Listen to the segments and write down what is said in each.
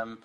Ähm,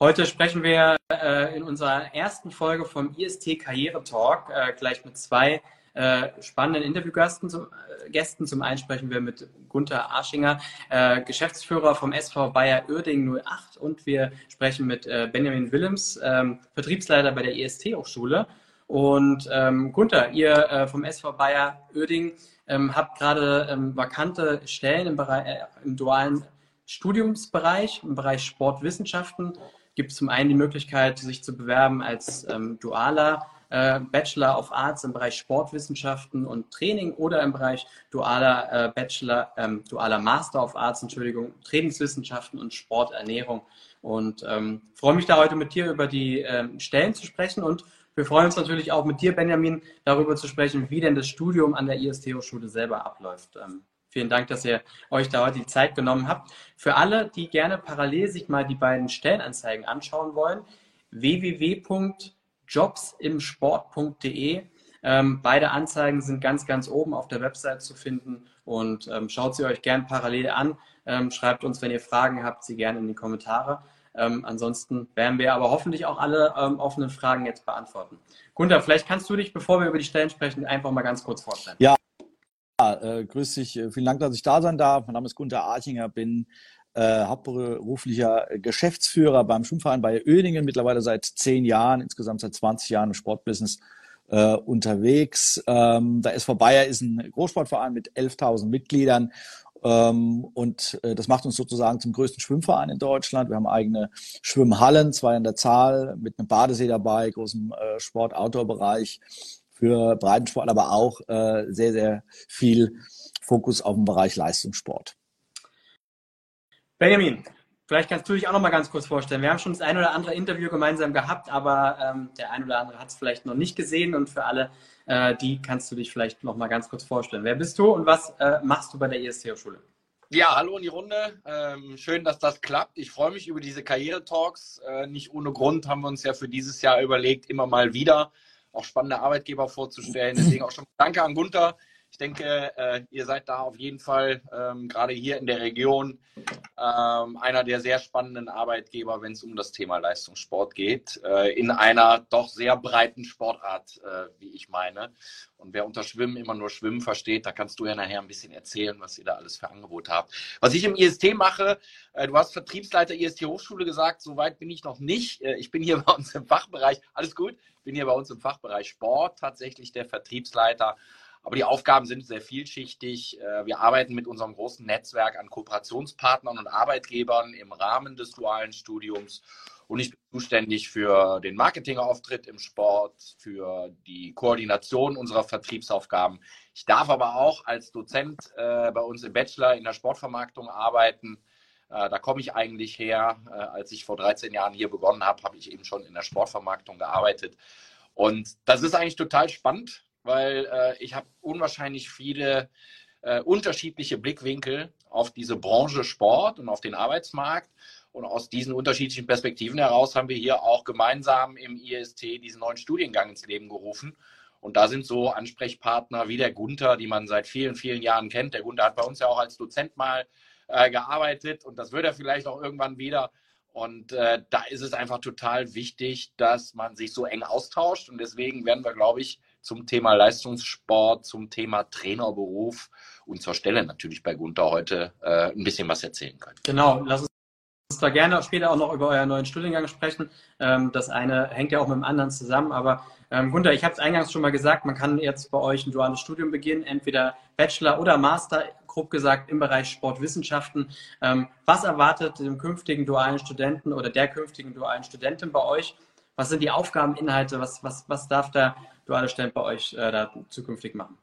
heute sprechen wir äh, in unserer ersten Folge vom IST Karriere Talk äh, gleich mit zwei äh, spannenden Interviewgästen. Zum, äh, Gästen. Zum einen sprechen wir mit Gunther Arschinger, äh, Geschäftsführer vom SV Bayer Uerdingen 08 und wir sprechen mit äh, Benjamin Willems, ähm, Vertriebsleiter bei der IST-Hochschule. Und ähm, Gunther, ihr vom SV Bayer Uerdingen ähm, habt gerade ähm, vakante Stellen im, Bereich, äh, im dualen Studiumsbereich, im Bereich Sportwissenschaften. Gibt es zum einen die Möglichkeit, sich zu bewerben als ähm, dualer äh, Bachelor of Arts im Bereich Sportwissenschaften und Training oder im Bereich dualer äh, Bachelor, ähm, dualer Master of Arts, Entschuldigung, Trainingswissenschaften und Sporternährung. Und ähm, freue mich da heute mit dir über die ähm, Stellen zu sprechen und wir freuen uns natürlich auch mit dir, Benjamin, darüber zu sprechen, wie denn das Studium an der IST-Hochschule selber abläuft. Vielen Dank, dass ihr euch da heute die Zeit genommen habt. Für alle, die gerne parallel sich mal die beiden Stellenanzeigen anschauen wollen, www.jobsimsport.de. Ähm, beide Anzeigen sind ganz, ganz oben auf der Website zu finden und ähm, schaut sie euch gerne parallel an. Ähm, schreibt uns, wenn ihr Fragen habt, sie gerne in die Kommentare. Ähm, ansonsten werden wir aber hoffentlich auch alle ähm, offenen Fragen jetzt beantworten. Gunther, vielleicht kannst du dich, bevor wir über die Stellen sprechen, einfach mal ganz kurz vorstellen. Ja, äh, grüß dich. Äh, vielen Dank, dass ich da sein darf. Mein Name ist Gunther Archinger, bin äh, hauptberuflicher Geschäftsführer beim Schwimmverein bei Oedingen, mittlerweile seit zehn Jahren, insgesamt seit 20 Jahren im Sportbusiness äh, unterwegs. Ähm, der SV Bayer ist ein Großsportverein mit 11.000 Mitgliedern ähm, und äh, das macht uns sozusagen zum größten Schwimmverein in Deutschland. Wir haben eigene Schwimmhallen, zwei in der Zahl, mit einem Badesee dabei, großem äh, Sport-Outdoor-Bereich für Breitensport, aber auch äh, sehr, sehr viel Fokus auf den Bereich Leistungssport. Benjamin, vielleicht kannst du dich auch noch mal ganz kurz vorstellen. Wir haben schon das ein oder andere Interview gemeinsam gehabt, aber ähm, der ein oder andere hat es vielleicht noch nicht gesehen und für alle äh, die kannst du dich vielleicht noch mal ganz kurz vorstellen. Wer bist du und was äh, machst du bei der IST-Hochschule? Ja, hallo in die Runde. Ähm, schön, dass das klappt. Ich freue mich über diese Karriere-Talks. Äh, nicht ohne Grund haben wir uns ja für dieses Jahr überlegt, immer mal wieder auch spannende Arbeitgeber vorzustellen. Deswegen auch schon danke an Gunther ich denke, äh, ihr seid da auf jeden Fall ähm, gerade hier in der Region ähm, einer der sehr spannenden Arbeitgeber, wenn es um das Thema Leistungssport geht, äh, in einer doch sehr breiten Sportart, äh, wie ich meine. Und wer unter Schwimmen immer nur Schwimmen versteht, da kannst du ja nachher ein bisschen erzählen, was ihr da alles für Angebote habt. Was ich im IST mache, du hast Vertriebsleiter IST Hochschule gesagt, so weit bin ich noch nicht. Ich bin hier bei uns im Fachbereich, alles gut, bin hier bei uns im Fachbereich Sport tatsächlich der Vertriebsleiter aber die Aufgaben sind sehr vielschichtig. Äh, wir arbeiten mit unserem großen Netzwerk an Kooperationspartnern und Arbeitgebern im Rahmen des dualen Studiums. Und ich bin zuständig für den Marketingauftritt im Sport, für die Koordination unserer Vertriebsaufgaben. Ich darf aber auch als Dozent äh, bei uns im Bachelor in der Sportvermarktung arbeiten. Äh, da komme ich eigentlich her. als ich vor 13 Jahren hier begonnen habe, habe ich eben schon in der Sportvermarktung gearbeitet. Und das ist eigentlich total spannend, weil äh, ich habe unwahrscheinlich viele äh, unterschiedliche Blickwinkel auf diese Branche Sport und auf den Arbeitsmarkt. Und aus diesen unterschiedlichen Perspektiven heraus haben wir hier auch gemeinsam im IST diesen neuen Studiengang ins Leben gerufen. Und da sind so Ansprechpartner wie der Gunther, die man seit vielen, vielen Jahren kennt. Der Gunther hat bei uns ja auch als Dozent mal äh, gearbeitet und das wird er vielleicht auch irgendwann wieder. Und äh, da ist es einfach total wichtig, dass man sich so eng austauscht. Und deswegen werden wir, glaube ich, zum Thema Leistungssport, zum Thema Trainerberuf und zur Stelle natürlich bei Gunther heute äh, ein bisschen was erzählen können. Genau, lass uns da gerne später auch noch über euren neuen Studiengang sprechen. Ähm, das eine hängt ja auch mit dem anderen zusammen, aber ähm, Gunther, ich habe es eingangs schon mal gesagt, man kann jetzt bei euch ein duales Studium beginnen, entweder Bachelor oder Master, grob gesagt im Bereich Sportwissenschaften. Ähm, was erwartet dem künftigen dualen Studenten oder der künftigen dualen Studentin bei euch? Was sind die Aufgabeninhalte? Was, was, was darf der duale Student bei euch äh, da zukünftig machen?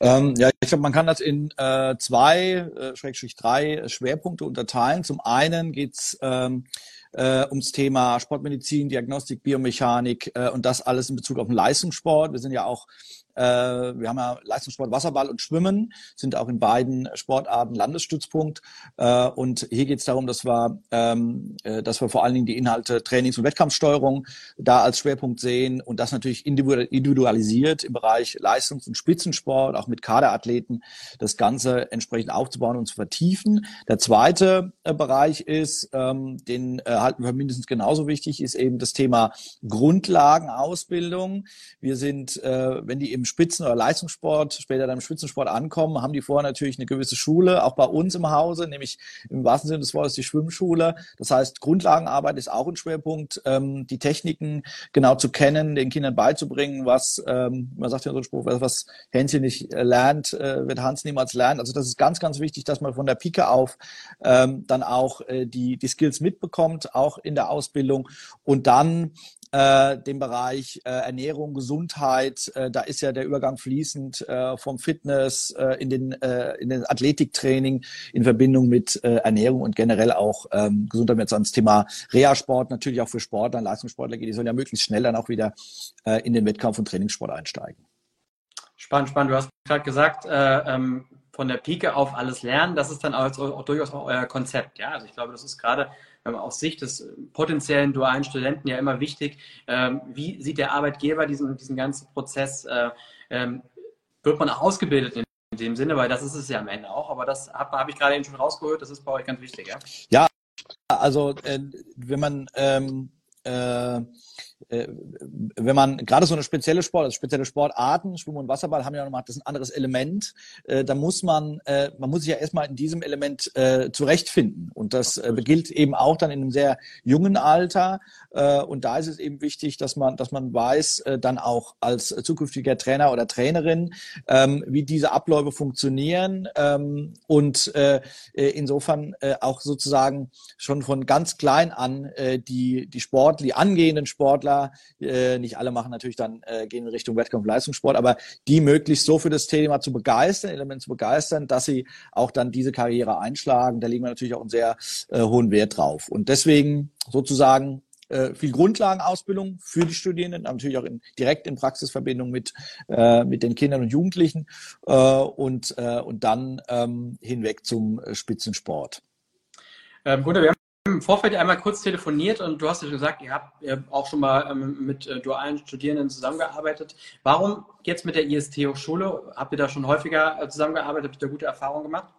Ähm, ja, ich glaube, man kann das in äh, zwei, äh, Schrägstrich drei Schwerpunkte unterteilen. Zum einen geht's ähm, äh, ums Thema Sportmedizin, Diagnostik, Biomechanik äh, und das alles in Bezug auf den Leistungssport. Wir sind ja auch wir haben ja Leistungssport, Wasserball und Schwimmen, sind auch in beiden Sportarten Landesstützpunkt. Äh, und hier geht es darum, dass wir, ähm, äh, dass wir vor allen Dingen die Inhalte Trainings- und Wettkampfsteuerung da als Schwerpunkt sehen und das natürlich individualisiert im Bereich Leistungs- und Spitzensport, auch mit Kaderathleten, das Ganze entsprechend aufzubauen und zu vertiefen. Der zweite äh, Bereich ist, ähm, den äh, halten wir mindestens genauso wichtig, ist eben das Thema Grundlagenausbildung. Wir sind, äh, wenn die im Spitzen- oder Leistungssport, später dann im Spitzensport ankommen, haben die vorher natürlich eine gewisse Schule, auch bei uns im Hause, nämlich im wahrsten Sinne des Wortes die Schwimmschule. Das heißt, Grundlagenarbeit ist auch ein Schwerpunkt, ähm, die Techniken genau zu kennen, den Kindern beizubringen, was, ähm, man sagt ja so ein Spruch, was Hänschen nicht äh, lernt, äh, wird Hans niemals lernen. Also das ist ganz, ganz wichtig, dass man von der Pike auf ähm, dann auch äh, die, die Skills mitbekommt, auch in der Ausbildung und dann äh, dem Bereich äh, Ernährung, Gesundheit. Äh, da ist ja der Übergang fließend äh, vom Fitness äh, in den äh, in den Athletiktraining in Verbindung mit äh, Ernährung und generell auch ähm, Gesundheit jetzt ans Thema Reha-Sport natürlich auch für Sportler, Leistungssportler geht. Die sollen ja möglichst schnell dann auch wieder äh, in den Wettkampf und Trainingssport einsteigen. Spannend, spannend. Du hast gerade gesagt, äh, ähm, von der Pike auf alles lernen. Das ist dann auch, auch durchaus auch euer Konzept. Ja, also ich glaube, das ist gerade aus Sicht des potenziellen dualen Studenten ja immer wichtig. Ähm, wie sieht der Arbeitgeber diesen, diesen ganzen Prozess? Äh, ähm, wird man auch ausgebildet in dem Sinne, weil das ist es ja am Ende auch. Aber das habe hab ich gerade eben schon rausgehört. Das ist bei euch ganz wichtig. Ja, ja also äh, wenn man ähm, äh, äh, wenn man gerade so eine spezielle Sport, also spezielle Sportarten, Schwimmen und Wasserball haben ja nochmal das ist ein anderes Element, äh, da muss man, äh, man muss sich ja erstmal in diesem Element äh, zurechtfinden. Und das äh, gilt eben auch dann in einem sehr jungen Alter. Äh, und da ist es eben wichtig, dass man, dass man weiß, äh, dann auch als zukünftiger Trainer oder Trainerin, ähm, wie diese Abläufe funktionieren ähm, und äh, äh insofern äh, auch sozusagen schon von ganz klein an äh, die, die Sport, die angehenden Sportler, äh, nicht alle machen natürlich dann, äh, gehen in Richtung Wettkampf Leistungssport, aber die möglichst so für das Thema zu begeistern, Element zu begeistern, dass sie auch dann diese Karriere einschlagen. Da legen wir natürlich auch einen sehr äh, hohen Wert drauf. Und deswegen sozusagen äh, viel Grundlagenausbildung für die Studierenden, natürlich auch in, direkt in Praxisverbindung mit, äh, mit den Kindern und Jugendlichen äh, und, äh, und dann ähm, hinweg zum äh, Spitzensport. Ähm, Gunnar, wir haben im Vorfeld einmal kurz telefoniert und du hast ja gesagt, ihr habt auch schon mal ähm, mit äh, dualen Studierenden zusammengearbeitet. Warum jetzt mit der IST-Hochschule? Habt ihr da schon häufiger äh, zusammengearbeitet? Habt ihr da gute Erfahrungen gemacht?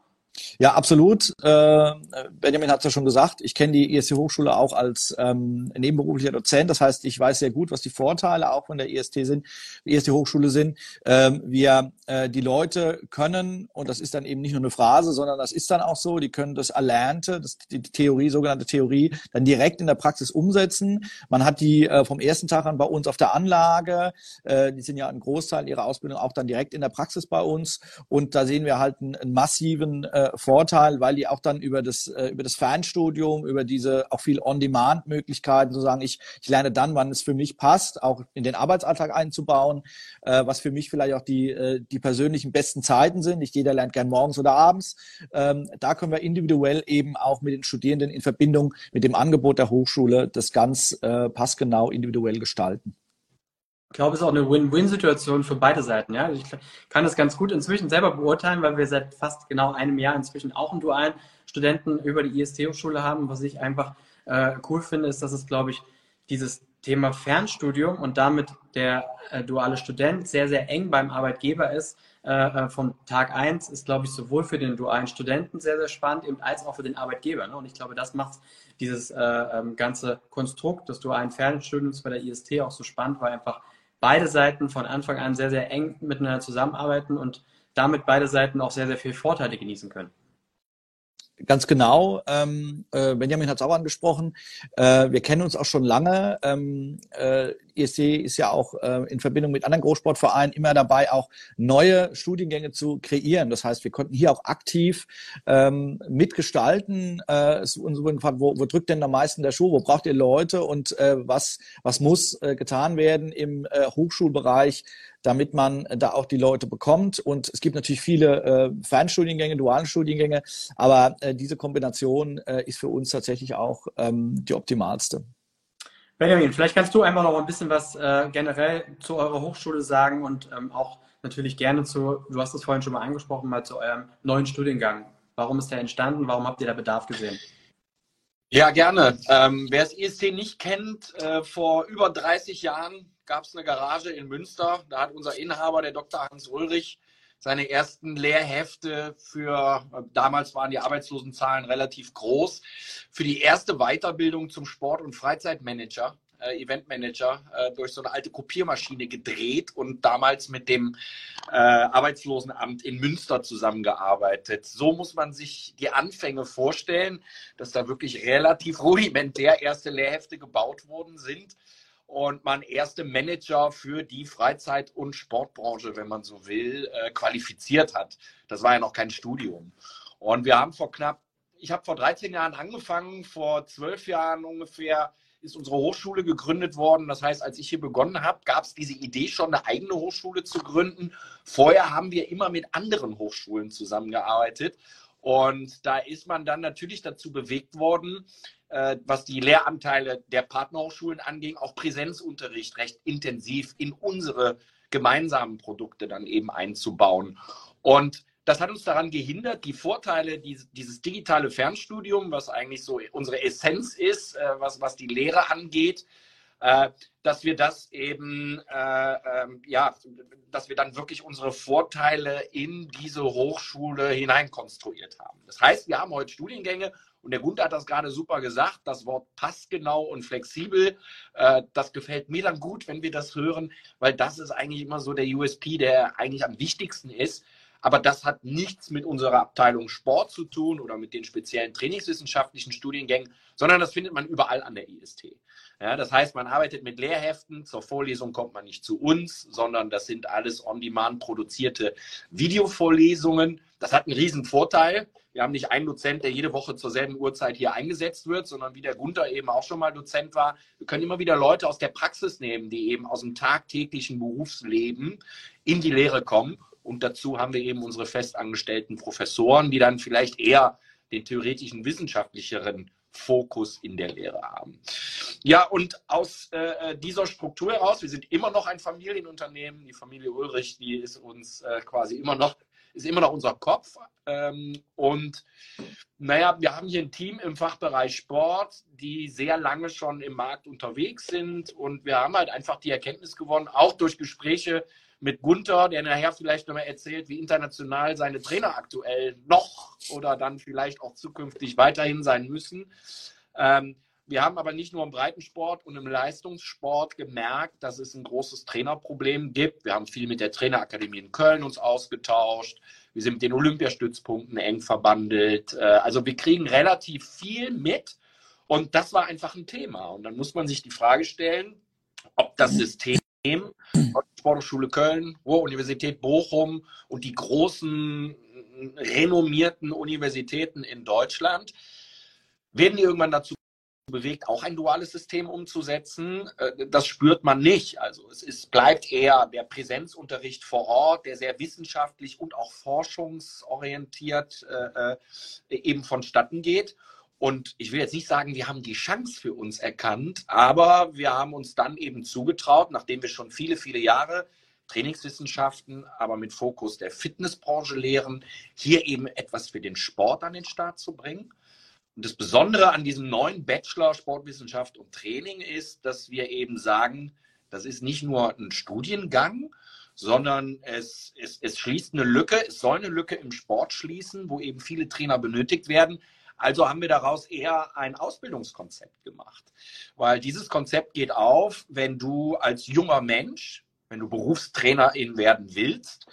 Ja, absolut. Äh, Benjamin hat es ja schon gesagt, ich kenne die IST Hochschule auch als ähm, nebenberuflicher Dozent. Das heißt, ich weiß sehr gut, was die Vorteile auch von der IST sind, IST Hochschule sind. Ähm, wir äh, die Leute können, und das ist dann eben nicht nur eine Phrase, sondern das ist dann auch so, die können das Erlernte, das, die Theorie, sogenannte Theorie, dann direkt in der Praxis umsetzen. Man hat die äh, vom ersten Tag an bei uns auf der Anlage. Äh, die sind ja ein Großteil ihrer Ausbildung auch dann direkt in der Praxis bei uns. Und da sehen wir halt einen, einen massiven äh, Vorteil, weil die auch dann über das, äh, über das Fernstudium, über diese auch viel On-Demand-Möglichkeiten, sozusagen, ich, ich lerne dann, wann es für mich passt, auch in den Arbeitsalltag einzubauen, äh, was für mich vielleicht auch die, äh, die persönlichen besten Zeiten sind. Nicht jeder lernt gern morgens oder abends. Ähm, da können wir individuell eben auch mit den Studierenden in Verbindung mit dem Angebot der Hochschule das ganz äh, passgenau individuell gestalten. Ich glaube, es ist auch eine Win-Win-Situation für beide Seiten. Ja? Ich kann das ganz gut inzwischen selber beurteilen, weil wir seit fast genau einem Jahr inzwischen auch einen dualen Studenten über die IST-Hochschule haben. Was ich einfach äh, cool finde, ist, dass es, glaube ich, dieses Thema Fernstudium und damit der äh, duale Student sehr, sehr eng beim Arbeitgeber ist. Äh, äh von Tag 1 ist, glaube ich, sowohl für den dualen Studenten sehr, sehr spannend, eben als auch für den Arbeitgeber. Ne? Und ich glaube, das macht dieses äh, ähm, ganze Konstrukt des dualen Fernstudiums bei der IST auch so spannend, weil einfach beide Seiten von Anfang an sehr, sehr eng miteinander zusammenarbeiten und damit beide Seiten auch sehr, sehr viele Vorteile genießen können. Ganz genau. Ähm, äh, Benjamin hat es auch angesprochen. Äh, wir kennen uns auch schon lange. Ähm, äh, ESC ist ja auch äh, in Verbindung mit anderen Großsportvereinen immer dabei, auch neue Studiengänge zu kreieren. Das heißt, wir konnten hier auch aktiv ähm, mitgestalten. Äh, es uns wurde gefragt, wo, wo drückt denn am meisten der Schuh? Wo braucht ihr Leute? Und äh, was, was muss äh, getan werden im äh, Hochschulbereich? Damit man da auch die Leute bekommt. Und es gibt natürlich viele äh, Fernstudiengänge, dualen Studiengänge, aber äh, diese Kombination äh, ist für uns tatsächlich auch ähm, die optimalste. Benjamin, vielleicht kannst du einfach noch ein bisschen was äh, generell zu eurer Hochschule sagen und ähm, auch natürlich gerne zu, du hast es vorhin schon mal angesprochen, mal zu eurem neuen Studiengang. Warum ist der entstanden? Warum habt ihr da Bedarf gesehen? Ja, gerne. Ähm, wer das IST nicht kennt, äh, vor über 30 Jahren gab es eine Garage in Münster. Da hat unser Inhaber, der Dr. Hans Ulrich, seine ersten Lehrhefte für, damals waren die Arbeitslosenzahlen relativ groß, für die erste Weiterbildung zum Sport- und Freizeitmanager äh, Eventmanager äh, durch so eine alte Kopiermaschine gedreht und damals mit dem äh, Arbeitslosenamt in Münster zusammengearbeitet. So muss man sich die Anfänge vorstellen, dass da wirklich relativ rudimentär erste Lehrhefte gebaut worden sind und man erste Manager für die Freizeit- und Sportbranche, wenn man so will, äh, qualifiziert hat. Das war ja noch kein Studium. Und wir haben vor knapp, ich habe vor 13 Jahren angefangen, vor zwölf Jahren ungefähr ist unsere Hochschule gegründet worden. Das heißt, als ich hier begonnen habe, gab es diese Idee schon, eine eigene Hochschule zu gründen. Vorher haben wir immer mit anderen Hochschulen zusammengearbeitet. Und da ist man dann natürlich dazu bewegt worden, äh, was die Lehranteile der Partnerhochschulen anging, auch Präsenzunterricht recht intensiv in unsere gemeinsamen Produkte dann eben einzubauen. Und das hat uns daran gehindert, die Vorteile dieses, digitale Fernstudium, was eigentlich so unsere Essenz ist, äh, was, was die Lehre angeht, äh, dass wir das eben, äh, ähm, ja, dass wir dann wirklich unsere Vorteile in diese Hochschule hineinkonstruiert haben. Das heißt, wir haben heute Studiengänge und der Gunther hat das gerade super gesagt, das Wort passgenau und flexibel, das gefällt mir dann gut, wenn wir das hören, weil das ist eigentlich immer so der USP, der eigentlich am wichtigsten ist aber das hat nichts mit unserer Abteilung Sport zu tun oder mit den speziellen trainingswissenschaftlichen Studiengängen, sondern das findet man überall an der IST. Ja, das heißt, man arbeitet mit Lehrheften. Zur Vorlesung kommt man nicht zu uns, sondern das sind alles on-demand produzierte Videovorlesungen. Das hat einen riesen Vorteil. Wir haben nicht einen Dozent, der jede Woche zur selben Uhrzeit hier eingesetzt wird, sondern wie der Gunther eben auch schon mal Dozent war. Wir können immer wieder Leute aus der Praxis nehmen, die eben aus dem tagtäglichen Berufsleben in die Lehre kommen und dazu haben wir eben unsere festangestellten Professoren, die dann vielleicht eher den theoretischen, wissenschaftlicheren Fokus in der Lehre haben. Ja, und aus äh, dieser Struktur heraus, wir sind immer noch ein Familienunternehmen. Die Familie Ulrich, die ist uns äh, quasi immer noch, ist immer noch unser Kopf. Ähm, und naja, wir haben hier ein Team im Fachbereich Sport, die sehr lange schon im Markt unterwegs sind. Und wir haben halt einfach die Erkenntnis gewonnen, auch durch Gespräche mit Gunther, der nachher vielleicht nochmal erzählt, wie international seine Trainer aktuell noch oder dann vielleicht auch zukünftig weiterhin sein müssen. Ähm, wir haben aber nicht nur im Breitensport und im Leistungssport gemerkt, dass es ein großes Trainerproblem gibt. Wir haben viel mit der Trainerakademie in Köln uns ausgetauscht. Wir sind mit den Olympiastützpunkten eng verbandelt. Äh, also wir kriegen relativ viel mit. Und das war einfach ein Thema. Und dann muss man sich die Frage stellen, ob das System Sporthochschule Köln, Ruhr-Universität Bochum und die großen renommierten Universitäten in Deutschland, werden die irgendwann dazu bewegt, auch ein duales System umzusetzen. Äh, das spürt man nicht. Also es ist, bleibt eher der Präsenzunterricht vor Ort, der sehr wissenschaftlich und auch forschungsorientiert äh, äh eben vonstatten geht. Und ich will jetzt nicht sagen, wir haben die Chance für uns erkannt, aber wir haben uns dann eben zugetraut, nachdem wir schon viele, viele Jahre Trainingswissenschaften, aber mit Fokus der Fitnessbranche lehren, hier eben etwas für den Sport an den Start zu bringen. Und das Besondere an diesem neuen Bachelor Sportwissenschaft und Training ist, dass wir eben sagen, das ist nicht nur ein Studiengang, sondern es, es, es schließt eine Lücke, es soll eine Lücke im Sport schließen, wo eben viele Trainer benötigt werden, also haben wir daraus eher ein Ausbildungskonzept gemacht. Weil dieses Konzept geht auf, wenn du als junger Mensch, wenn du Berufstrainerin werden willst,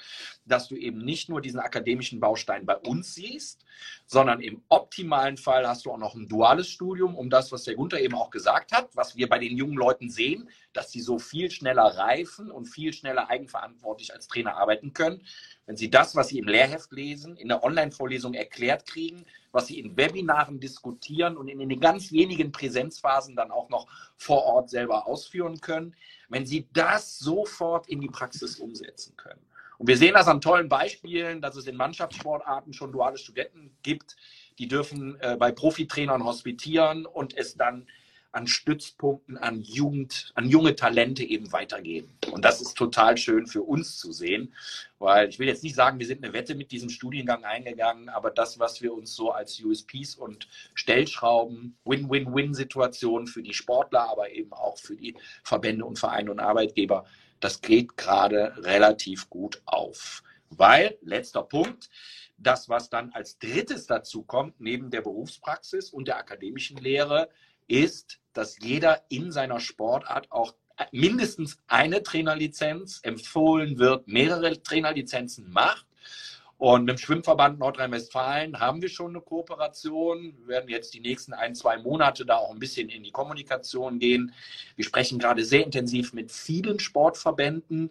dass du eben nicht nur diesen akademischen Baustein bei uns siehst, sondern im optimalen Fall hast du auch noch ein duales Studium, um das, was der Gunther eben auch gesagt hat, was wir bei den jungen Leuten sehen, dass sie so viel schneller reifen und viel schneller eigenverantwortlich als Trainer arbeiten können. Wenn sie das, was sie im Lehrheft lesen, in der Online-Vorlesung erklärt kriegen, was sie in Webinaren diskutieren und in den ganz wenigen Präsenzphasen dann auch noch vor Ort selber ausführen können, wenn sie das sofort in die Praxis umsetzen können. Und wir sehen das an tollen Beispielen, dass es in Mannschaftssportarten schon duale Studenten gibt, die dürfen äh, bei Profitrainern hospitieren und es dann an Stützpunkten, an Jugend, an junge Talente eben weitergeben. Und das ist total schön für uns zu sehen, weil ich will jetzt nicht sagen, wir sind eine Wette mit diesem Studiengang eingegangen, aber das, was wir uns so als USPs und Stellschrauben, Win-Win-Win-Situationen für die Sportler, aber eben auch für die Verbände und Vereine und Arbeitgeber, das geht gerade relativ gut auf. Weil, letzter Punkt, das, was dann als drittes dazu kommt, neben der Berufspraxis und der akademischen Lehre, ist, dass jeder in seiner Sportart auch mindestens eine Trainerlizenz empfohlen wird, mehrere Trainerlizenzen macht. Und mit dem Schwimmverband Nordrhein-Westfalen haben wir schon eine Kooperation. Wir werden jetzt die nächsten ein, zwei Monate da auch ein bisschen in die Kommunikation gehen. Wir sprechen gerade sehr intensiv mit vielen Sportverbänden,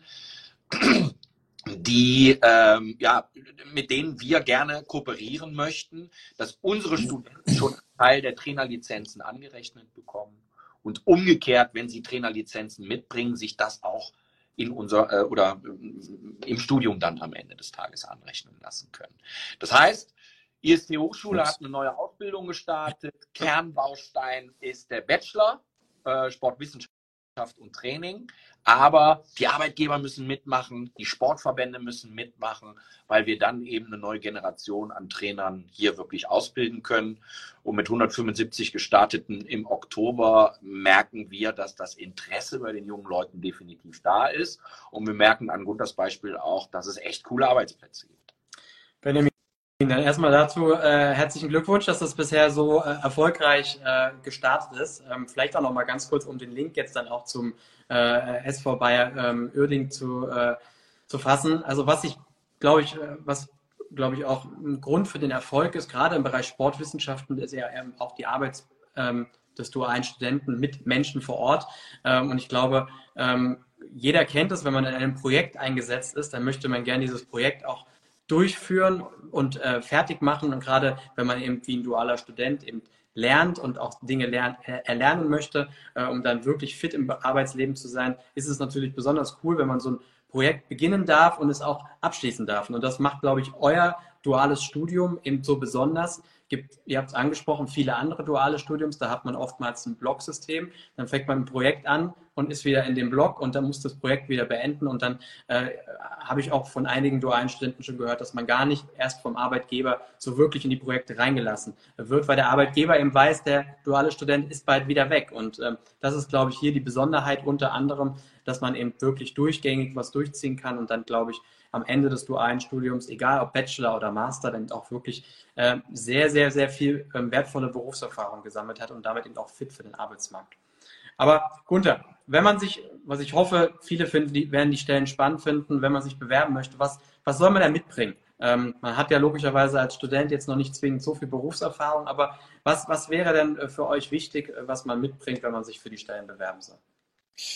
die, ähm, ja, mit denen wir gerne kooperieren möchten, dass unsere Studenten schon einen Teil der Trainerlizenzen angerechnet bekommen und umgekehrt, wenn sie Trainerlizenzen mitbringen, sich das auch in unser äh, oder äh, im Studium dann am Ende des Tages anrechnen lassen können. Das heißt, IST Hochschule hat eine neue Ausbildung gestartet. Kernbaustein ist der Bachelor äh, Sportwissenschaft und Training. Aber die Arbeitgeber müssen mitmachen, die Sportverbände müssen mitmachen, weil wir dann eben eine neue Generation an Trainern hier wirklich ausbilden können. Und mit 175 gestarteten im Oktober merken wir, dass das Interesse bei den jungen Leuten definitiv da ist. Und wir merken an Gunters Beispiel auch, dass es echt coole Arbeitsplätze gibt. Benjamin, dann erstmal dazu äh, herzlichen Glückwunsch, dass das bisher so äh, erfolgreich äh, gestartet ist. Ähm, vielleicht auch noch mal ganz kurz, um den Link jetzt dann auch zum äh, SV Bayer ähm, Uerding zu, äh, zu fassen. Also was ich, glaube ich, äh, was glaube ich auch ein Grund für den Erfolg ist, gerade im Bereich Sportwissenschaften, ist ja auch die Arbeit ähm, des dualen Studenten mit Menschen vor Ort. Ähm, und ich glaube, ähm, jeder kennt es, wenn man in einem Projekt eingesetzt ist, dann möchte man gerne dieses Projekt auch durchführen und äh, fertig machen. Und gerade wenn man eben wie ein dualer Student eben lernt und auch Dinge lernt, äh, erlernen möchte, äh, um dann wirklich fit im Arbeitsleben zu sein, ist es natürlich besonders cool, wenn man so ein Projekt beginnen darf und es auch abschließen darf. Und das macht, glaube ich, euer duales Studium eben so besonders, gibt, ihr habt es angesprochen, viele andere duale Studiums, da hat man oftmals ein Blocksystem, dann fängt man ein Projekt an und ist wieder in dem Block und dann muss das Projekt wieder beenden und dann äh, habe ich auch von einigen dualen Studenten schon gehört, dass man gar nicht erst vom Arbeitgeber so wirklich in die Projekte reingelassen wird, weil der Arbeitgeber eben weiß, der duale Student ist bald wieder weg und ähm, das ist, glaube ich, hier die Besonderheit unter anderem, dass man eben wirklich durchgängig was durchziehen kann und dann, glaube ich, am Ende des dualen Studiums, egal ob Bachelor oder Master, dann auch wirklich äh, sehr, sehr, sehr viel ähm, wertvolle Berufserfahrung gesammelt hat und damit eben auch fit für den Arbeitsmarkt. Aber Gunther, wenn man sich, was ich hoffe, viele finden, die werden die Stellen spannend finden, wenn man sich bewerben möchte, was, was soll man da mitbringen? Ähm, man hat ja logischerweise als Student jetzt noch nicht zwingend so viel Berufserfahrung, aber was, was wäre denn äh, für euch wichtig, äh, was man mitbringt, wenn man sich für die Stellen bewerben soll?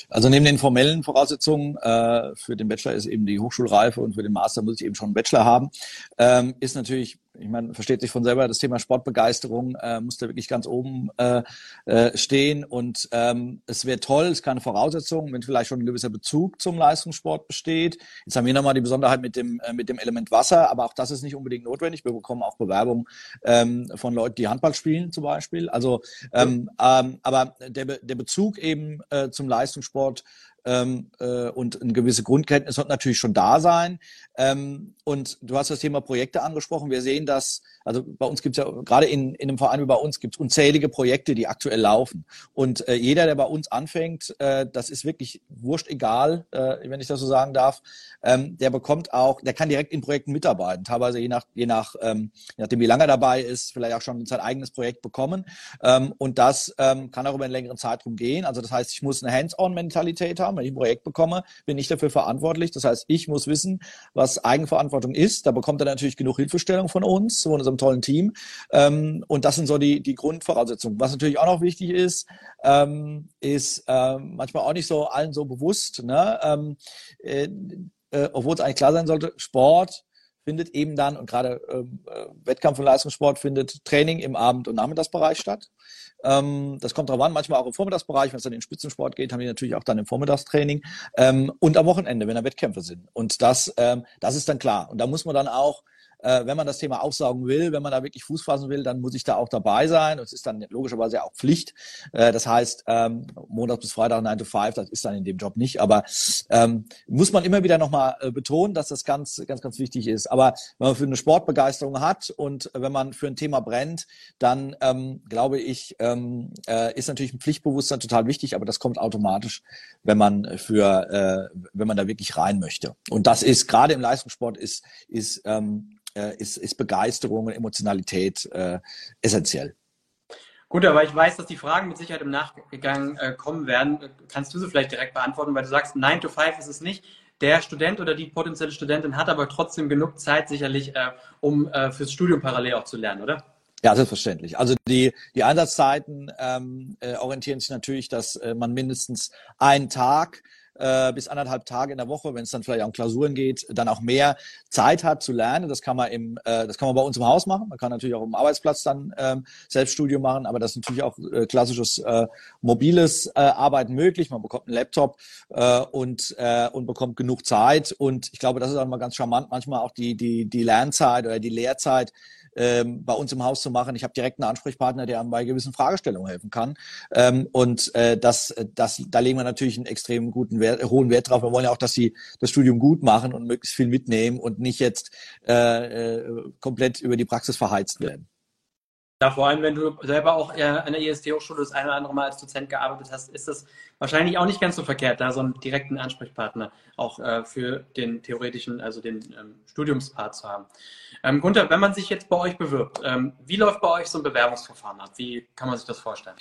Also neben den formellen Voraussetzungen äh, für den Bachelor ist eben die Hochschulreife und für den Master muss ich eben schon einen Bachelor haben, ähm, ist natürlich ich meine, versteht sich von selber, das Thema Sportbegeisterung äh, muss da wirklich ganz oben äh, äh, stehen. Und ähm, es wäre toll, es ist keine Voraussetzung, wenn vielleicht schon ein gewisser Bezug zum Leistungssport besteht. Jetzt haben wir nochmal die Besonderheit mit dem, äh, mit dem Element Wasser, aber auch das ist nicht unbedingt notwendig. Wir bekommen auch Bewerbungen ähm, von Leuten, die Handball spielen zum Beispiel. Also, ähm, ähm, aber der, der Bezug eben äh, zum Leistungssport Leistungssport ähm, äh, und eine gewisse Grundkenntnis wird natürlich schon da sein. Ähm, und du hast das Thema Projekte angesprochen. Wir sehen das, also bei uns gibt es ja, gerade in, in einem Verein wie bei uns, gibt es unzählige Projekte, die aktuell laufen. Und äh, jeder, der bei uns anfängt, äh, das ist wirklich wurscht egal, äh, wenn ich das so sagen darf, ähm, der bekommt auch, der kann direkt in Projekten mitarbeiten, teilweise je nach, je nach, ähm, je nachdem wie lange er dabei ist, vielleicht auch schon sein eigenes Projekt bekommen. Ähm, und das ähm, kann auch über einen längeren Zeitraum gehen. Also das heißt, ich muss eine Hands-on-Mentalität haben. Wenn ich ein Projekt bekomme, bin ich dafür verantwortlich. Das heißt, ich muss wissen, was Eigenverantwortung ist. Da bekommt er natürlich genug Hilfestellung von uns, von unserem tollen Team. Ähm, und das sind so die, die Grundvoraussetzungen. Was natürlich auch noch wichtig ist, ähm, ist ähm, manchmal auch nicht so allen so bewusst, ne? ähm, äh, äh, obwohl es eigentlich klar sein sollte, Sport findet eben dann, und gerade ähm, äh, Wettkampf- und Leistungssport findet Training im Abend- und Nachmittagsbereich statt. Ähm, das kommt darauf an, manchmal auch im Vormittagsbereich, wenn es dann in den Spitzensport geht, haben die natürlich auch dann im Vormittagstraining ähm, und am Wochenende, wenn da Wettkämpfe sind. Und das, ähm, das ist dann klar. Und da muss man dann auch äh, wenn man das Thema aufsaugen will, wenn man da wirklich Fuß fassen will, dann muss ich da auch dabei sein. Und es ist dann logischerweise auch Pflicht. Äh, das heißt, ähm, Montag bis Freitag 9 to 5, das ist dann in dem Job nicht. Aber ähm, muss man immer wieder nochmal äh, betonen, dass das ganz, ganz, ganz wichtig ist. Aber wenn man für eine Sportbegeisterung hat und wenn man für ein Thema brennt, dann ähm, glaube ich, ähm, äh, ist natürlich ein Pflichtbewusstsein total wichtig, aber das kommt automatisch, wenn man für, äh, wenn man da wirklich rein möchte. Und das ist gerade im Leistungssport ist, ist, ähm, äh, ist, ist Begeisterung und Emotionalität äh, essentiell. Gut, aber ich weiß, dass die Fragen mit Sicherheit im Nachgang äh, kommen werden. Kannst du sie vielleicht direkt beantworten, weil du sagst, 9 to 5 ist es nicht. Der Student oder die potenzielle Studentin hat aber trotzdem genug Zeit sicherlich, äh, um äh, fürs Studium parallel auch zu lernen, oder? Ja, selbstverständlich. Also die, die Einsatzzeiten ähm, äh, orientieren sich natürlich, dass äh, man mindestens einen Tag äh, bis anderthalb Tage in der Woche, wenn es dann vielleicht auch um Klausuren geht, dann auch mehr Zeit hat zu lernen. Das kann man im, äh, das kann man bei uns im Haus machen. Man kann natürlich auch im Arbeitsplatz dann ähm, Selbststudium machen, aber das ist natürlich auch äh, klassisches äh, mobiles äh, Arbeiten möglich. Man bekommt einen Laptop äh, und äh, und bekommt genug Zeit. Und ich glaube, das ist auch mal ganz charmant. Manchmal auch die die die Lernzeit oder die Lehrzeit ähm, bei uns im Haus zu machen. Ich habe direkt einen Ansprechpartner, der einem bei gewissen Fragestellungen helfen kann. Ähm, und äh, das, das, da legen wir natürlich einen extrem guten Wert, hohen Wert drauf. Wir wollen ja auch, dass sie das Studium gut machen und möglichst viel mitnehmen und nicht jetzt äh, äh, komplett über die Praxis verheizt werden. Ja, vor allem, wenn du selber auch äh, an der IST-Hochschule das eine oder andere Mal als Dozent gearbeitet hast, ist das wahrscheinlich auch nicht ganz so verkehrt, da so einen direkten Ansprechpartner auch äh, für den theoretischen, also den ähm, Studiumspart zu haben. Ähm, Gunther, wenn man sich jetzt bei euch bewirbt, ähm, wie läuft bei euch so ein Bewerbungsverfahren ab? Wie kann man sich das vorstellen?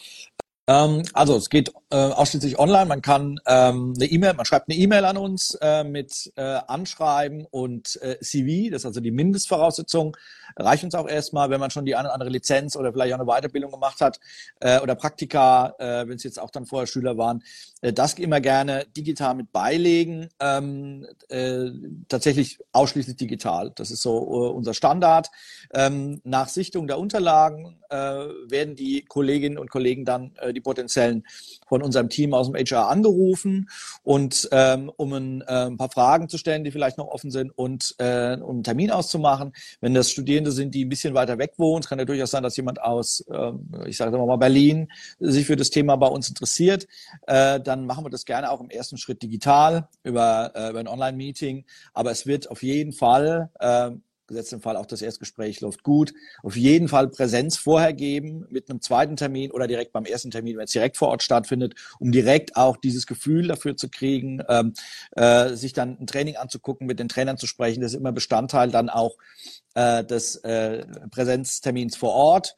Ähm, also es geht äh, ausschließlich online. Man kann ähm, eine E-Mail, man schreibt eine E-Mail an uns äh, mit äh, Anschreiben und äh, CV. Das ist also die Mindestvoraussetzung. Reicht uns auch erstmal, wenn man schon die eine oder andere Lizenz oder vielleicht auch eine Weiterbildung gemacht hat äh, oder Praktika, äh, wenn es jetzt auch dann vorher Schüler waren. Das immer gerne digital mit beilegen. Ähm, äh, tatsächlich ausschließlich digital. Das ist so unser Standard. Ähm, nach Sichtung der Unterlagen werden die Kolleginnen und Kollegen dann die potenziellen von unserem Team aus dem HR angerufen und ähm, um ein, äh, ein paar Fragen zu stellen, die vielleicht noch offen sind und äh, um einen Termin auszumachen. Wenn das Studierende sind, die ein bisschen weiter weg wohnen, kann ja durchaus sein, dass jemand aus, äh, ich sage mal Berlin, sich für das Thema bei uns interessiert, äh, dann machen wir das gerne auch im ersten Schritt digital über, äh, über ein Online-Meeting. Aber es wird auf jeden Fall äh, gesetzt im Fall auch das Erstgespräch läuft gut. Auf jeden Fall Präsenz vorher geben mit einem zweiten Termin oder direkt beim ersten Termin, wenn es direkt vor Ort stattfindet, um direkt auch dieses Gefühl dafür zu kriegen, ähm, äh, sich dann ein Training anzugucken, mit den Trainern zu sprechen. Das ist immer Bestandteil dann auch äh, des äh, Präsenztermins vor Ort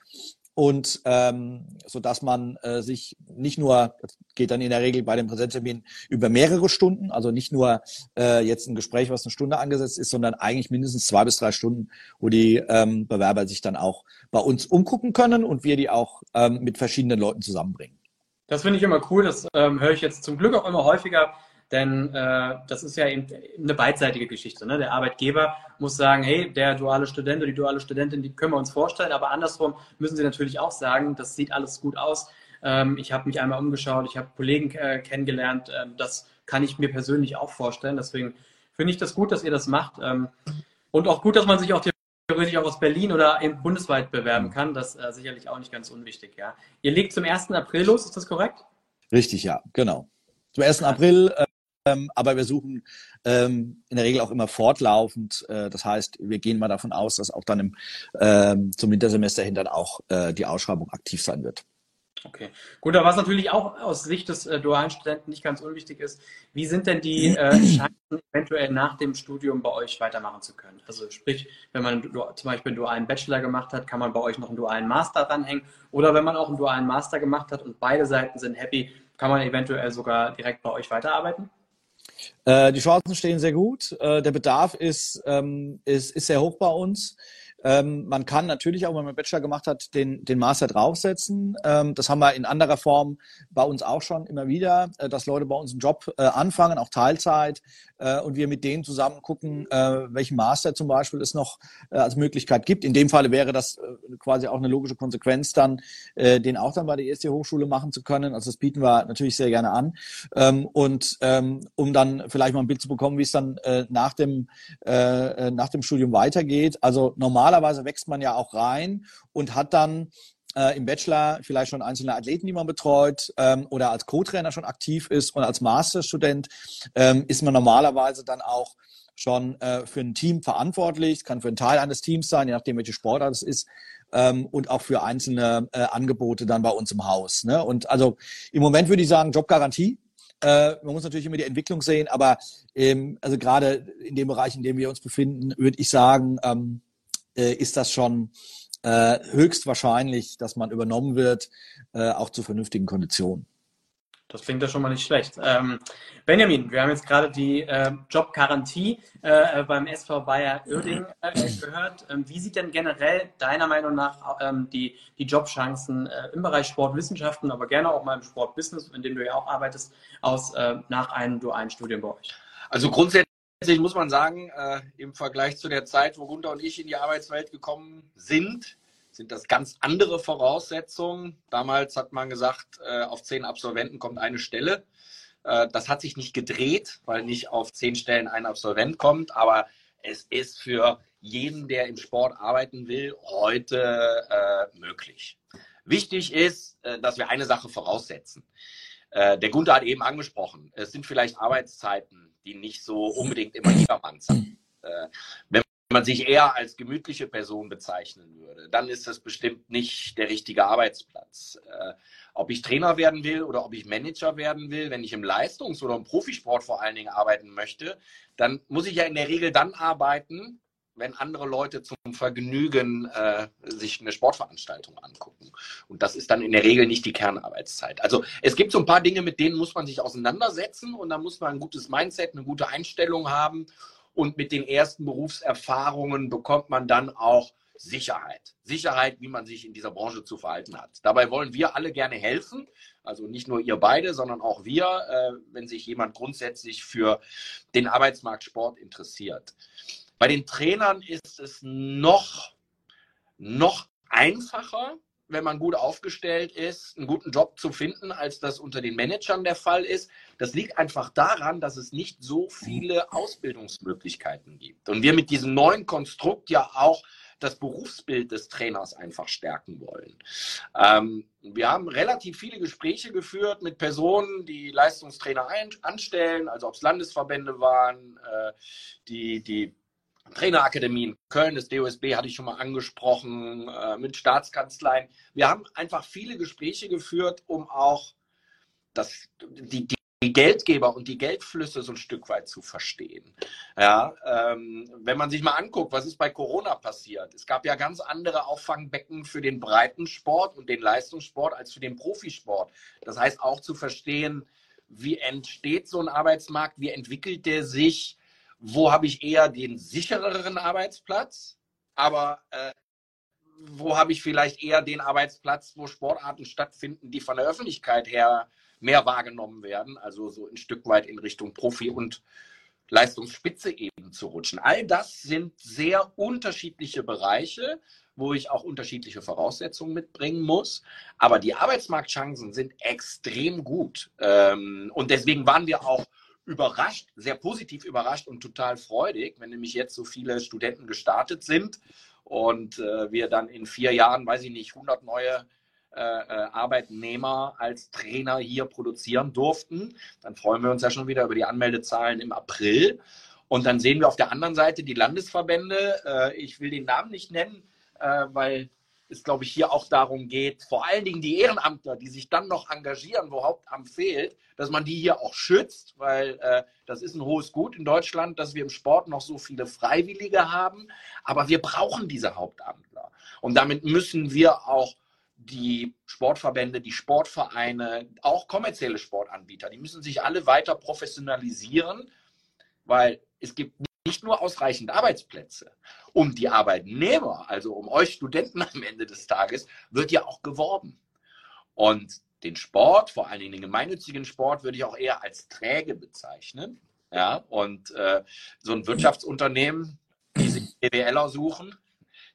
und ähm, so dass man äh, sich nicht nur das geht dann in der Regel bei dem Präsenztermin über mehrere Stunden, also nicht nur äh, jetzt ein Gespräch, was eine Stunde angesetzt ist, sondern eigentlich mindestens zwei bis drei Stunden, wo die ähm, Bewerber sich dann auch bei uns umgucken können und wir die auch ähm, mit verschiedenen Leuten zusammenbringen. Das finde ich immer cool. Das ähm, höre ich jetzt zum Glück auch immer häufiger denn äh, das ist ja eben eine beidseitige Geschichte. Ne? Der Arbeitgeber muss sagen, hey, der duale Student oder die duale Studentin, die können wir uns vorstellen, aber andersrum müssen sie natürlich auch sagen, das sieht alles gut aus. Ähm, ich habe mich einmal umgeschaut, ich habe Kollegen äh, kennengelernt, äh, das kann ich mir persönlich auch vorstellen. Deswegen finde ich das gut, dass ihr das macht. Ähm, und auch gut, dass man sich auch theoretisch auch aus Berlin oder bundesweit bewerben kann. Das ist äh, sicherlich auch nicht ganz unwichtig. Ja. Ihr legt zum 1. April los, ist das korrekt? Richtig, ja, genau. Zum 1. April äh, ähm, aber wir suchen ähm, in der Regel auch immer fortlaufend. Äh, das heißt, wir gehen mal davon aus, dass auch dann im, ähm, zum Wintersemester hin dann auch äh, die Ausschreibung aktiv sein wird. Okay, gut, aber was natürlich auch aus Sicht des äh, dualen Studenten nicht ganz unwichtig ist, wie sind denn die äh, Chancen, eventuell nach dem Studium bei euch weitermachen zu können? Also sprich, wenn man zum Beispiel einen dualen Bachelor gemacht hat, kann man bei euch noch einen dualen Master ranhängen oder wenn man auch einen dualen Master gemacht hat und beide Seiten sind happy, kann man eventuell sogar direkt bei euch weiterarbeiten? Äh, die Chancen stehen sehr gut. Äh, der Bedarf ist, ähm, ist, ist sehr hoch bei uns. Ähm, man kann natürlich auch, wenn man Bachelor gemacht hat, den, den Master draufsetzen. Ähm, das haben wir in anderer Form bei uns auch schon immer wieder, äh, dass Leute bei uns einen Job äh, anfangen, auch Teilzeit, äh, und wir mit denen zusammen gucken, äh, welchen Master zum Beispiel es noch äh, als Möglichkeit gibt. In dem Falle wäre das äh, quasi auch eine logische Konsequenz dann, den auch dann bei der EST Hochschule machen zu können. Also das bieten wir natürlich sehr gerne an. Ähm, und ähm, um dann vielleicht mal ein Bild zu bekommen, wie es dann nach, dem, nach dem Studium weitergeht. Also normalerweise wächst man ja auch rein und hat dann äh, im Bachelor vielleicht schon einzelne Athleten, die man betreut ähm, oder als Co-Trainer schon aktiv ist und als Masterstudent ähm, ist man normalerweise dann auch schon äh, für ein Team verantwortlich, kann für einen Teil eines Teams sein, je nachdem, welche Sportart es ist, ähm, und auch für einzelne äh, Angebote dann bei uns im Haus. Ne? Und also im Moment würde ich sagen, Jobgarantie. Äh, man muss natürlich immer die Entwicklung sehen, aber ähm, also gerade in dem Bereich, in dem wir uns befinden, würde ich sagen, ähm, äh, ist das schon äh, höchstwahrscheinlich, dass man übernommen wird, äh, auch zu vernünftigen Konditionen. Das klingt ja schon mal nicht schlecht. Ähm, Benjamin, wir haben jetzt gerade die äh, Jobgarantie äh, beim SV Bayer Oerding äh, gehört. Ähm, wie sieht denn generell deiner Meinung nach ähm, die, die Jobchancen äh, im Bereich Sportwissenschaften, aber gerne auch mal im Sportbusiness, in dem du ja auch arbeitest, aus äh, nach einem dualen Studium bei euch? Also grundsätzlich Grundsätzlich muss man sagen, äh, im Vergleich zu der Zeit, wo Gunther und ich in die Arbeitswelt gekommen sind, sind das ganz andere Voraussetzungen. Damals hat man gesagt, äh, auf zehn Absolventen kommt eine Stelle. Äh, das hat sich nicht gedreht, weil nicht auf zehn Stellen ein Absolvent kommt, aber es ist für jeden, der im Sport arbeiten will, heute äh, möglich. Wichtig ist, äh, dass wir eine Sache voraussetzen. Äh, der Gunther hat eben angesprochen, es sind vielleicht Arbeitszeiten die nicht so unbedingt immer jedermann sind. Äh, wenn man sich eher als gemütliche Person bezeichnen würde, dann ist das bestimmt nicht der richtige Arbeitsplatz. Äh, ob ich Trainer werden will oder ob ich Manager werden will, wenn ich im Leistungs- oder im Profisport vor allen Dingen arbeiten möchte, dann muss ich ja in der Regel dann arbeiten, wenn andere Leute zum Vergnügen äh, sich eine Sportveranstaltung angucken. Und das ist dann in der Regel nicht die Kernarbeitszeit. Also es gibt so ein paar Dinge, mit denen muss man sich auseinandersetzen und da muss man ein gutes Mindset, eine gute Einstellung haben. Und mit den ersten Berufserfahrungen bekommt man dann auch Sicherheit. Sicherheit, wie man sich in dieser Branche zu verhalten hat. Dabei wollen wir alle gerne helfen. Also nicht nur ihr beide, sondern auch wir, äh, wenn sich jemand grundsätzlich für den Arbeitsmarkt Sport interessiert. Bei den Trainern ist es noch, noch einfacher, wenn man gut aufgestellt ist, einen guten Job zu finden, als das unter den Managern der Fall ist. Das liegt einfach daran, dass es nicht so viele Ausbildungsmöglichkeiten gibt. Und wir mit diesem neuen Konstrukt ja auch das Berufsbild des Trainers einfach stärken wollen. Ähm, wir haben relativ viele Gespräche geführt mit Personen, die Leistungstrainer ein, anstellen, also ob es Landesverbände waren, äh, die, die Trainerakademien, Köln, das DOSB hatte ich schon mal angesprochen, äh, mit Staatskanzleien. Wir haben einfach viele Gespräche geführt, um auch das, die, die Geldgeber und die Geldflüsse so ein Stück weit zu verstehen. Ja, ähm, wenn man sich mal anguckt, was ist bei Corona passiert? Es gab ja ganz andere Auffangbecken für den Breitensport und den Leistungssport als für den Profisport. Das heißt auch zu verstehen, wie entsteht so ein Arbeitsmarkt, wie entwickelt der sich, wo habe ich eher den sichereren Arbeitsplatz, aber äh, wo habe ich vielleicht eher den Arbeitsplatz, wo Sportarten stattfinden, die von der Öffentlichkeit her mehr wahrgenommen werden, also so ein Stück weit in Richtung Profi und Leistungsspitze eben zu rutschen. All das sind sehr unterschiedliche Bereiche, wo ich auch unterschiedliche Voraussetzungen mitbringen muss. Aber die Arbeitsmarktchancen sind extrem gut. Ähm, und deswegen waren wir auch überrascht, sehr positiv überrascht und total freudig, wenn nämlich jetzt so viele Studenten gestartet sind und äh, wir dann in vier Jahren, weiß ich nicht, 100 neue äh, äh, Arbeitnehmer als Trainer hier produzieren durften. Dann freuen wir uns ja schon wieder über die Anmeldezahlen im April. Und dann sehen wir auf der anderen Seite die Landesverbände. Äh, ich will den Namen nicht nennen, äh, weil es, glaube ich, hier auch darum geht, vor allen Dingen die Ehrenamtler, die sich dann noch engagieren, wo Hauptamt fehlt, dass man die hier auch schützt, weil äh, das ist ein hohes Gut in Deutschland, dass wir im Sport noch so viele Freiwillige haben. Aber wir brauchen diese Hauptamtler. Und damit müssen wir auch die Sportverbände, die Sportvereine, auch kommerzielle Sportanbieter, die müssen sich alle weiter professionalisieren, weil es gibt nicht nur ausreichend Arbeitsplätze. Um die Arbeitnehmer, also um euch Studenten am Ende des Tages, wird ja auch geworben. Und den Sport, vor allen Dingen den gemeinnützigen Sport, würde ich auch eher als träge bezeichnen. Ja, und äh, so ein Wirtschaftsunternehmen, die sich BWLer suchen,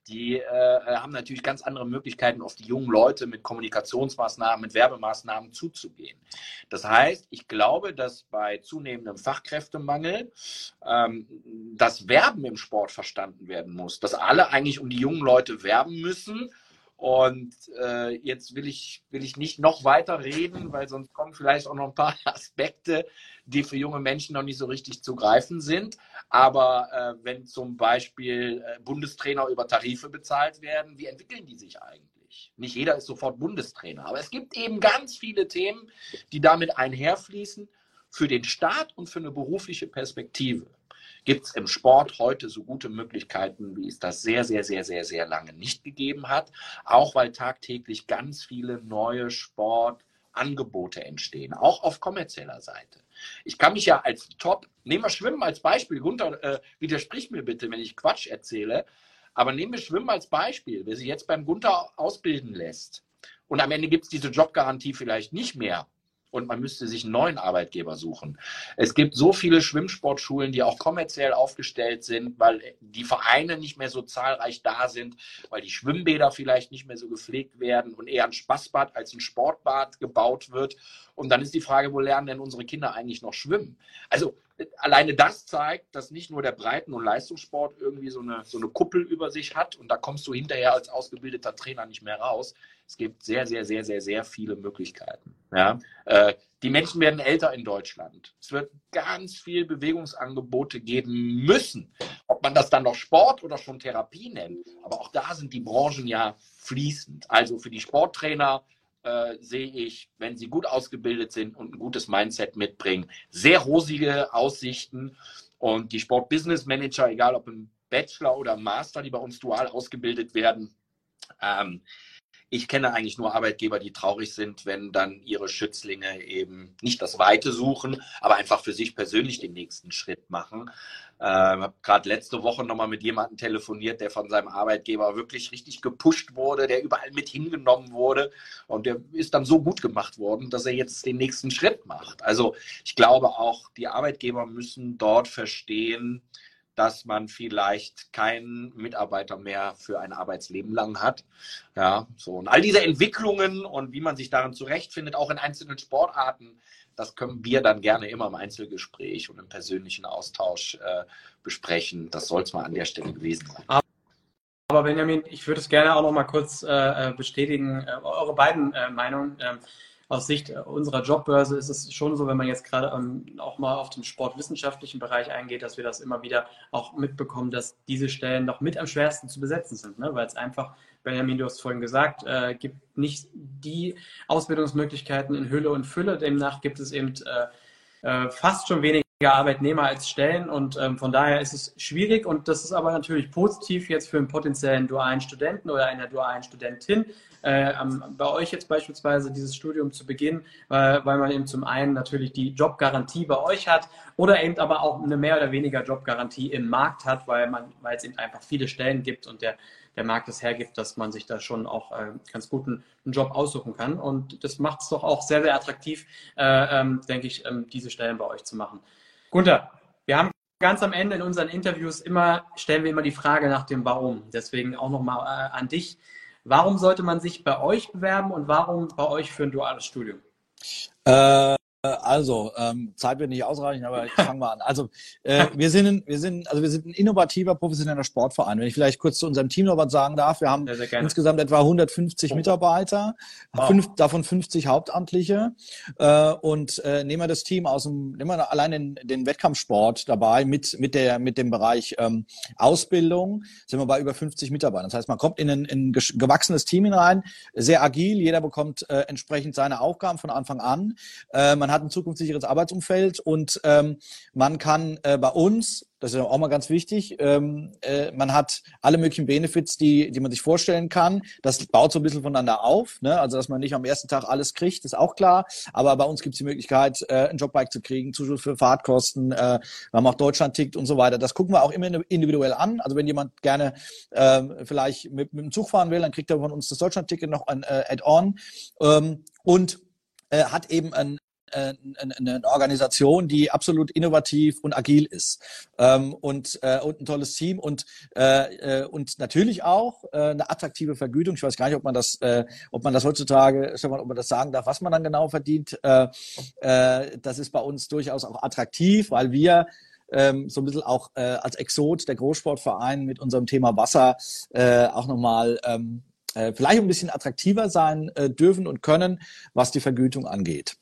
die äh, haben natürlich ganz andere Möglichkeiten, auf die jungen Leute mit Kommunikationsmaßnahmen, mit Werbemaßnahmen zuzugehen. Das heißt, ich glaube, dass bei zunehmendem Fachkräftemangel ähm, das Werben im Sport verstanden werden muss, dass alle eigentlich um die jungen Leute werben müssen und äh, jetzt will ich, will ich nicht noch weiter reden, weil sonst kommen vielleicht auch noch ein paar Aspekte, die für junge Menschen noch nicht so richtig zu greifen sind. Aber äh, wenn zum Beispiel äh, Bundestrainer über Tarife bezahlt werden, wie entwickeln die sich eigentlich? Nicht jeder ist sofort Bundestrainer, aber es gibt eben ganz viele Themen, die damit einherfließen für den Staat und für eine berufliche Perspektive gibt es im Sport heute so gute Möglichkeiten, wie es das sehr, sehr, sehr, sehr, sehr lange nicht gegeben hat. Auch weil tagtäglich ganz viele neue Sportangebote entstehen, auch auf kommerzieller Seite. Ich kann mich ja als Top, nehmen wir Schwimmen als Beispiel, Gunther, äh, widersprich mir bitte, wenn ich Quatsch erzähle, aber nehmen wir Schwimmen als Beispiel, wer sich jetzt beim Gunther ausbilden lässt und am Ende gibt es diese Jobgarantie vielleicht nicht mehr, und man müsste sich einen neuen Arbeitgeber suchen. Es gibt so viele Schwimmsportschulen, die auch kommerziell aufgestellt sind, weil die Vereine nicht mehr so zahlreich da sind, weil die Schwimmbäder vielleicht nicht mehr so gepflegt werden und eher ein Spaßbad als ein Sportbad gebaut wird. Und dann ist die Frage, wo lernen denn unsere Kinder eigentlich noch schwimmen? Also alleine das zeigt, dass nicht nur der Breiten- und Leistungssport irgendwie so eine, so eine Kuppel über sich hat und da kommst du hinterher als ausgebildeter Trainer nicht mehr raus. Es gibt sehr, sehr, sehr, sehr, sehr viele Möglichkeiten. Ja? Äh, die Menschen werden älter in Deutschland. Es wird ganz viel Bewegungsangebote geben müssen. Ob man das dann noch Sport oder schon Therapie nennt. Aber auch da sind die Branchen ja fließend. Also für die Sporttrainer äh, sehe ich, wenn sie gut ausgebildet sind und ein gutes Mindset mitbringen, sehr rosige Aussichten. Und die Sport-Business Manager, egal ob im Bachelor oder Master, die bei uns dual ausgebildet werden, ähm, ich kenne eigentlich nur Arbeitgeber, die traurig sind, wenn dann ihre Schützlinge eben nicht das Weite suchen, aber einfach für sich persönlich den nächsten Schritt machen. Ich ähm, habe gerade letzte Woche nochmal mit jemandem telefoniert, der von seinem Arbeitgeber wirklich richtig gepusht wurde, der überall mit hingenommen wurde und der ist dann so gut gemacht worden, dass er jetzt den nächsten Schritt macht. Also ich glaube auch, die Arbeitgeber müssen dort verstehen, dass man vielleicht keinen Mitarbeiter mehr für ein Arbeitsleben lang hat. Ja, so. Und all diese Entwicklungen und wie man sich darin zurechtfindet, auch in einzelnen Sportarten, das können wir dann gerne immer im Einzelgespräch und im persönlichen Austausch äh, besprechen. Das soll es mal an der Stelle gewesen sein. Aber Benjamin, ich würde es gerne auch noch mal kurz äh, äh bestätigen, äh, eure beiden äh, Meinungen. Aus Sicht unserer Jobbörse ist es schon so, wenn man jetzt gerade ähm, auch mal auf den sportwissenschaftlichen Bereich eingeht, dass wir das immer wieder auch mitbekommen, dass diese Stellen noch mit am schwersten zu besetzen sind, ne? weil es einfach, Benjamin, du hast vorhin gesagt, äh, gibt nicht die Ausbildungsmöglichkeiten in Hülle und Fülle. Demnach gibt es eben äh, äh, fast schon weniger Arbeitnehmer als Stellen und ähm, von daher ist es schwierig und das ist aber natürlich positiv jetzt für einen potenziellen dualen Studenten oder eine dualen Studentin, äh, bei euch jetzt beispielsweise dieses Studium zu beginnen, äh, weil man eben zum einen natürlich die Jobgarantie bei euch hat oder eben aber auch eine mehr oder weniger Jobgarantie im Markt hat, weil man, weil es eben einfach viele Stellen gibt und der, der Markt es hergibt, dass man sich da schon auch äh, ganz gut einen, einen, Job aussuchen kann. Und das macht es doch auch sehr, sehr attraktiv, äh, ähm, denke ich, ähm, diese Stellen bei euch zu machen. Gunther, wir haben ganz am Ende in unseren Interviews immer, stellen wir immer die Frage nach dem Warum. Deswegen auch nochmal äh, an dich. Warum sollte man sich bei euch bewerben und warum bei euch für ein duales Studium? Äh, also, ähm, Zeit wird nicht ausreichen, aber ich fange mal an. Also, äh, wir sind, ein, wir sind, also wir sind ein innovativer, professioneller Sportverein. Wenn ich vielleicht kurz zu unserem Team noch was sagen darf, wir haben sehr, sehr insgesamt etwa 150 oh. Mitarbeiter, wow. fünf, davon 50 Hauptamtliche äh, und äh, nehmen wir das Team aus dem, nehmen wir allein den, den Wettkampfsport dabei mit mit der mit dem Bereich ähm, Ausbildung sind wir bei über 50 Mitarbeitern. Das heißt, man kommt in ein, in ein gewachsenes Team hinein, sehr agil, jeder bekommt äh, entsprechend seine Aufgaben von Anfang an. Äh, man hat einen zukunftssicheres Arbeitsumfeld und ähm, man kann äh, bei uns das ist auch mal ganz wichtig. Ähm, äh, man hat alle möglichen Benefits, die, die man sich vorstellen kann. Das baut so ein bisschen voneinander auf. Ne? Also, dass man nicht am ersten Tag alles kriegt, ist auch klar. Aber bei uns gibt es die Möglichkeit, äh, ein Jobbike zu kriegen, Zuschuss für Fahrtkosten. Äh, wir haben auch Deutschland tickt und so weiter. Das gucken wir auch immer individuell an. Also, wenn jemand gerne äh, vielleicht mit, mit dem Zug fahren will, dann kriegt er von uns das Deutschland-Ticket noch ein äh, Add-on. Ähm, und äh, hat eben ein, äh, eine Organisation, die absolut innovativ und agil ist ähm, und, äh, und ein tolles Team und, äh, äh, und natürlich auch äh, eine attraktive Vergütung. Ich weiß gar nicht, ob man das, äh, ob man das heutzutage, ob man das sagen darf, was man dann genau verdient. Äh, äh, das ist bei uns durchaus auch attraktiv, weil wir ähm, so ein bisschen auch äh, als Exot der Großsportverein mit unserem Thema Wasser äh, auch nochmal ähm, äh, vielleicht ein bisschen attraktiver sein äh, dürfen und können, was die Vergütung angeht.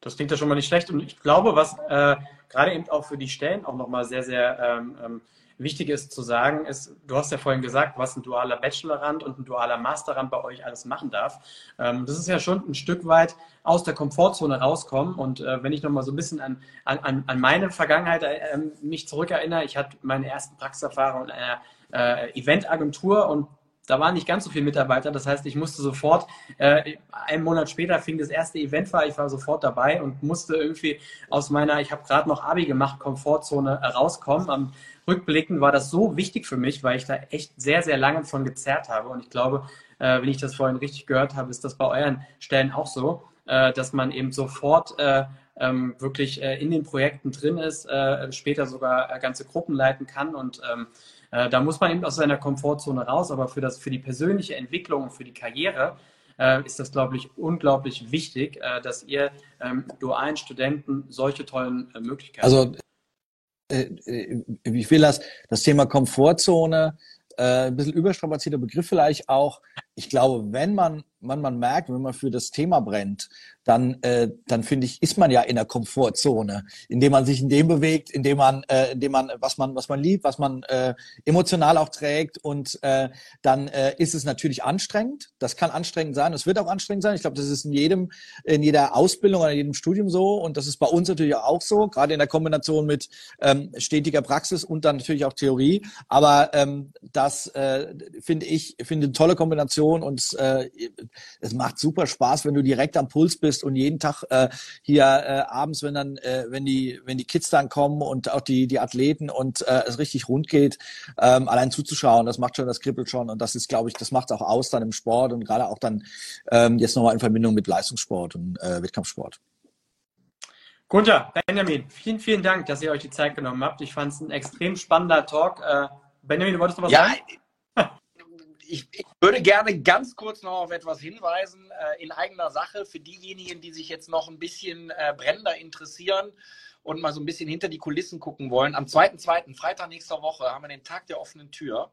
Das klingt ja schon mal nicht schlecht. Und ich glaube, was äh, gerade eben auch für die Stellen auch nochmal sehr, sehr ähm, ähm, wichtig ist zu sagen, ist, du hast ja vorhin gesagt, was ein dualer Bachelorand und ein dualer Masterand bei euch alles machen darf. Ähm, das ist ja schon ein Stück weit aus der Komfortzone rauskommen. Und äh, wenn ich nochmal so ein bisschen an, an, an meine Vergangenheit äh, mich zurückerinnere, ich hatte meine ersten Praxiserfahrungen in einer äh, Eventagentur und da waren nicht ganz so viele Mitarbeiter. Das heißt, ich musste sofort, äh, einen Monat später fing das erste Event war, ich war sofort dabei und musste irgendwie aus meiner, ich habe gerade noch Abi gemacht, Komfortzone rauskommen. Am Rückblicken war das so wichtig für mich, weil ich da echt sehr, sehr lange von gezerrt habe. Und ich glaube, äh, wenn ich das vorhin richtig gehört habe, ist das bei euren Stellen auch so, äh, dass man eben sofort äh, ähm, wirklich äh, in den Projekten drin ist, äh, später sogar äh, ganze Gruppen leiten kann und ähm, äh, da muss man eben aus seiner Komfortzone raus, aber für, das, für die persönliche Entwicklung und für die Karriere äh, ist das, glaube ich, unglaublich wichtig, äh, dass ihr ähm, dualen Studenten solche tollen äh, Möglichkeiten Also äh, äh, ich will das, das Thema Komfortzone, ein bisschen überstrapazierter Begriff vielleicht auch. Ich glaube, wenn man, man, man merkt, wenn man für das Thema brennt, dann, äh, dann finde ich, ist man ja in der Komfortzone, indem man sich in dem bewegt, indem man, äh, indem man, was man, was man liebt, was man äh, emotional auch trägt und äh, dann äh, ist es natürlich anstrengend. Das kann anstrengend sein. Es wird auch anstrengend sein. Ich glaube, das ist in jedem, in jeder Ausbildung oder in jedem Studium so und das ist bei uns natürlich auch so, gerade in der Kombination mit ähm, stetiger Praxis und dann natürlich auch Theorie. Aber ähm, das äh, finde ich, finde eine tolle Kombination und äh, es macht super Spaß, wenn du direkt am Puls bist bist und jeden Tag äh, hier äh, abends, wenn dann, äh, wenn die, wenn die Kids dann kommen und auch die, die Athleten und äh, es richtig rund geht, ähm, allein zuzuschauen, das macht schon, das kribbelt schon und das ist, glaube ich, das macht auch aus dann im Sport und gerade auch dann ähm, jetzt nochmal in Verbindung mit Leistungssport und äh, Wettkampfsport. Gunther, Benjamin, vielen, vielen Dank, dass ihr euch die Zeit genommen habt. Ich fand es ein extrem spannender Talk. Äh, Benjamin, du wolltest noch was ja, sagen? ich, ich, würde gerne ganz kurz noch auf etwas hinweisen, äh, in eigener Sache, für diejenigen, die sich jetzt noch ein bisschen äh, brennender interessieren und mal so ein bisschen hinter die Kulissen gucken wollen. Am 2.2., Freitag nächster Woche, haben wir den Tag der offenen Tür.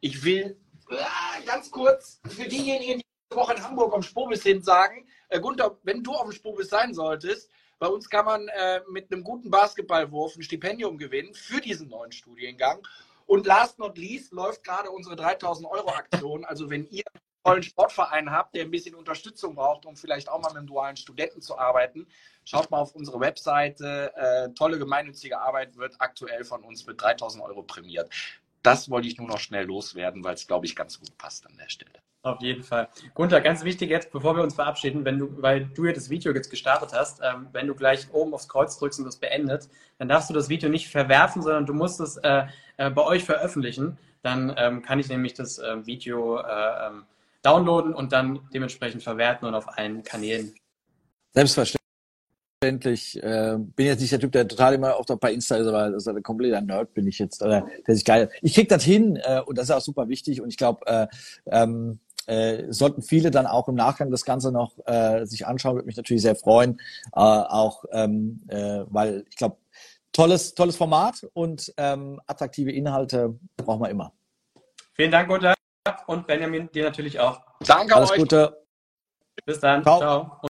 Ich will äh, ganz kurz für diejenigen, die diese Woche in Hamburg am Spobis sind, sagen, äh, Gunther, wenn du auf dem Spobis sein solltest, bei uns kann man äh, mit einem guten Basketballwurf ein Stipendium gewinnen für diesen neuen Studiengang. Und last not least läuft gerade unsere 3000 Euro Aktion. Also wenn ihr einen tollen Sportverein habt, der ein bisschen Unterstützung braucht, um vielleicht auch mal mit einem dualen Studenten zu arbeiten, schaut mal auf unsere Webseite. Äh, tolle gemeinnützige Arbeit wird aktuell von uns mit 3000 Euro prämiert. Das wollte ich nur noch schnell loswerden, weil es, glaube ich, ganz gut passt an der Stelle. Auf jeden Fall. Gunther, ganz wichtig jetzt, bevor wir uns verabschieden, wenn du, weil du ja das Video jetzt gestartet hast, ähm, wenn du gleich oben aufs Kreuz drückst und das beendet, dann darfst du das Video nicht verwerfen, sondern du musst es äh, äh, bei euch veröffentlichen. Dann ähm, kann ich nämlich das äh, Video äh, ähm, downloaden und dann dementsprechend verwerten und auf allen Kanälen. Selbstverständlich. Äh, bin jetzt nicht der Typ, der total immer auch bei Insta ist, aber das ein kompletter Nerd bin ich jetzt. Oder, der ist geil. Ich krieg das hin äh, und das ist auch super wichtig und ich glaube, äh, ähm, äh, sollten viele dann auch im Nachgang das Ganze noch äh, sich anschauen, würde mich natürlich sehr freuen. Äh, auch ähm, äh, weil ich glaube, tolles, tolles Format und ähm, attraktive Inhalte brauchen wir immer. Vielen Dank, Gunther. Und Benjamin, dir natürlich auch. Danke Alles euch. Gute. Bis dann. Ciao. Ciao.